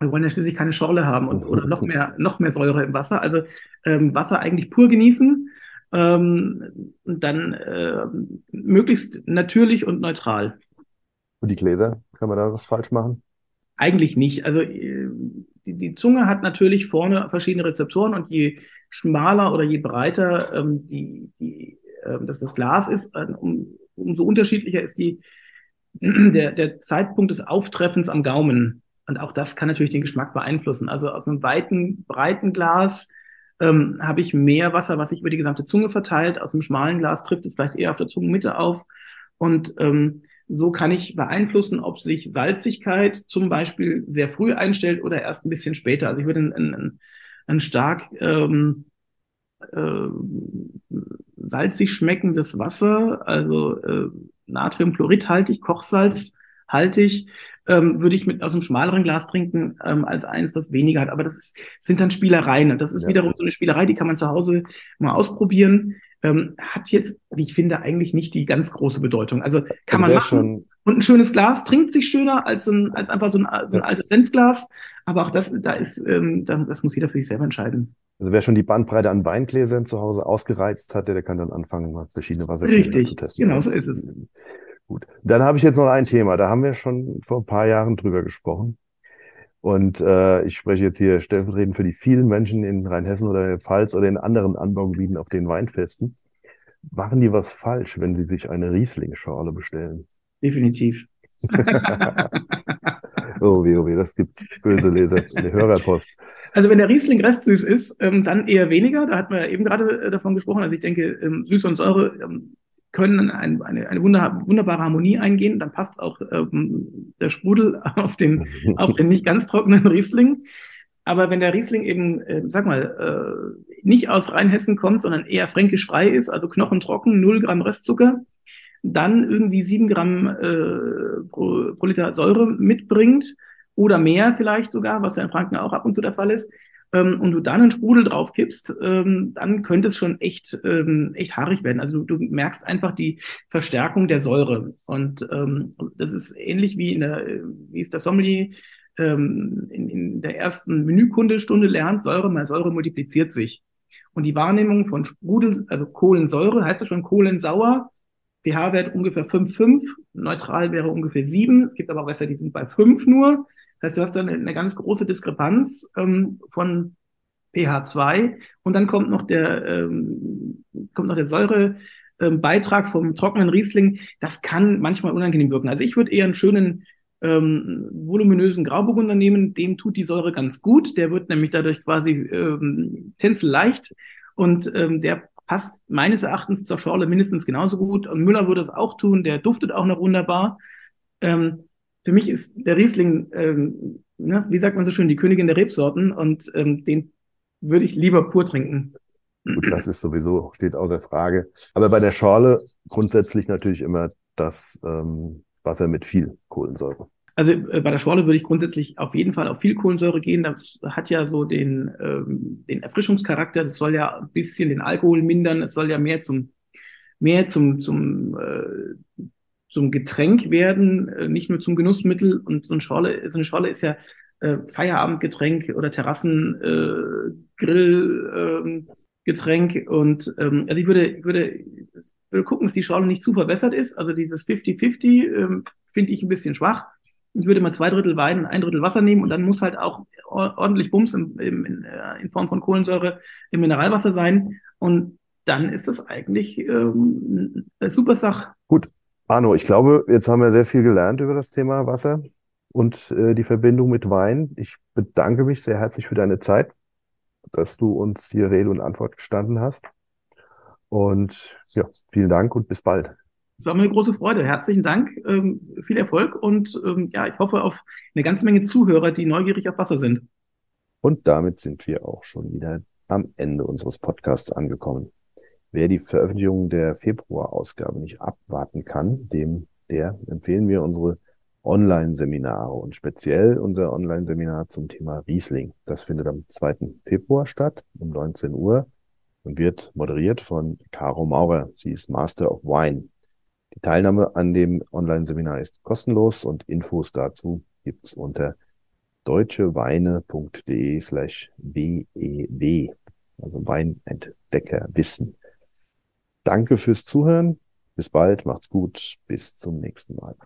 Wir wollen ja schließlich keine Schorle haben und, oder noch mehr, noch mehr Säure im Wasser. Also ähm, Wasser eigentlich pur genießen ähm, dann äh, möglichst natürlich und neutral. Und die Gläser, kann man da was falsch machen? Eigentlich nicht. Also äh, die, die Zunge hat natürlich vorne verschiedene Rezeptoren und je schmaler oder je breiter ähm, die, die, äh, das, das Glas ist, äh, um, umso unterschiedlicher ist die, der, der Zeitpunkt des Auftreffens am Gaumen. Und auch das kann natürlich den Geschmack beeinflussen. Also aus einem weiten, breiten Glas ähm, habe ich mehr Wasser, was sich über die gesamte Zunge verteilt. Aus einem schmalen Glas trifft es vielleicht eher auf der Zungenmitte auf. Und ähm, so kann ich beeinflussen, ob sich Salzigkeit zum Beispiel sehr früh einstellt oder erst ein bisschen später. Also ich würde ein, ein, ein stark ähm, äh, salzig schmeckendes Wasser, also äh, Natriumchloridhaltig, Kochsalz, haltig, ähm, würde ich mit aus einem schmaleren Glas trinken ähm, als eins, das weniger hat. Aber das ist, sind dann Spielereien. Und das ist ja. wiederum so eine Spielerei, die kann man zu Hause mal ausprobieren. Ähm, hat jetzt, wie ich finde, eigentlich nicht die ganz große Bedeutung. Also kann man machen. Schon... Und ein schönes Glas trinkt sich schöner als, so ein, als einfach so ein, so ein altes Senfglas. Aber auch das, da ist, ähm, das muss jeder für sich selber entscheiden. Also wer schon die Bandbreite an Weingläsern zu Hause ausgereizt hat, der kann dann anfangen, mal verschiedene Wassergläser zu testen. Richtig, genau so ist es. Dann habe ich jetzt noch ein Thema. Da haben wir schon vor ein paar Jahren drüber gesprochen. Und äh, ich spreche jetzt hier stellvertretend für die vielen Menschen in Rheinhessen oder in der Pfalz oder in anderen Anbaugebieten auf den Weinfesten. Machen die was falsch, wenn sie sich eine Riesling-Schorle bestellen? Definitiv. oh wie, oh wie, das gibt böse Leser in der Hörerpost. Also wenn der Riesling restsüß ist, ähm, dann eher weniger. Da hat man ja eben gerade äh, davon gesprochen. Also ich denke, ähm, Süße und Säure ähm, können ein, eine, eine wunderbare Harmonie eingehen. Dann passt auch ähm, der Sprudel auf den, auf den nicht ganz trockenen Riesling. Aber wenn der Riesling eben, äh, sag mal, äh, nicht aus Rheinhessen kommt, sondern eher fränkisch frei ist, also knochentrocken, 0 Gramm Restzucker, dann irgendwie 7 Gramm äh, pro, pro Liter Säure mitbringt oder mehr vielleicht sogar, was ja in Franken auch ab und zu der Fall ist, ähm, und du dann einen Sprudel drauf kippst, ähm, dann könnte es schon echt, ähm, echt haarig werden. Also du, du merkst einfach die Verstärkung der Säure. Und ähm, das ist ähnlich wie in der, wie es der Sommelier ähm, in, in der ersten Menükundestunde lernt, Säure mal Säure multipliziert sich. Und die Wahrnehmung von Sprudel, also Kohlensäure, heißt das schon Kohlensauer, pH-Wert ungefähr 5,5, neutral wäre ungefähr 7. Es gibt aber auch Wässer, die sind bei 5 nur. Das heißt, du hast dann eine ganz große Diskrepanz ähm, von pH 2 und dann kommt noch der, ähm, kommt noch der Säurebeitrag ähm, vom trockenen Riesling. Das kann manchmal unangenehm wirken. Also ich würde eher einen schönen ähm, voluminösen Grauburgunder nehmen, dem tut die Säure ganz gut. Der wird nämlich dadurch quasi ähm, leicht und ähm, der passt meines Erachtens zur Schorle mindestens genauso gut. Und Müller würde es auch tun, der duftet auch noch wunderbar. Ähm, für mich ist der Riesling, ähm, ne, wie sagt man so schön, die Königin der Rebsorten und ähm, den würde ich lieber pur trinken. Gut, das ist sowieso, steht außer Frage. Aber bei der Schorle grundsätzlich natürlich immer das ähm, Wasser mit viel Kohlensäure. Also äh, bei der Schorle würde ich grundsätzlich auf jeden Fall auf viel Kohlensäure gehen. Das hat ja so den, ähm, den Erfrischungscharakter. Das soll ja ein bisschen den Alkohol mindern. Es soll ja mehr zum mehr zum zum äh, zum Getränk werden, äh, nicht nur zum Genussmittel. Und so eine Schorle, so eine Schorle ist ja äh, Feierabendgetränk oder Terrassengrill-Getränk. Ähm, und ähm, also ich würde, würde, würde gucken, dass die Schorle nicht zu verwässert ist. Also dieses 50-50 ähm, finde ich ein bisschen schwach. Ich würde mal zwei Drittel Wein und ein Drittel Wasser nehmen und dann muss halt auch ordentlich Bums im, im, in, äh, in Form von Kohlensäure im Mineralwasser sein. Und dann ist das eigentlich ähm, eine super Sache. Gut, Arno, ich glaube, jetzt haben wir sehr viel gelernt über das Thema Wasser und äh, die Verbindung mit Wein. Ich bedanke mich sehr herzlich für deine Zeit, dass du uns hier Rede und Antwort gestanden hast. Und ja, vielen Dank und bis bald. Es war mir eine große Freude. Herzlichen Dank, ähm, viel Erfolg und ähm, ja, ich hoffe auf eine ganze Menge Zuhörer, die neugierig auf Wasser sind. Und damit sind wir auch schon wieder am Ende unseres Podcasts angekommen. Wer die Veröffentlichung der Februarausgabe nicht abwarten kann, dem der empfehlen wir unsere Online-Seminare und speziell unser Online-Seminar zum Thema Riesling. Das findet am 2. Februar statt um 19 Uhr und wird moderiert von Caro Maurer. Sie ist Master of Wine. Die Teilnahme an dem Online-Seminar ist kostenlos und Infos dazu gibt's unter deutscheweine.de slash WEW, also Weinentdecker Wissen. Danke fürs Zuhören. Bis bald, macht's gut, bis zum nächsten Mal.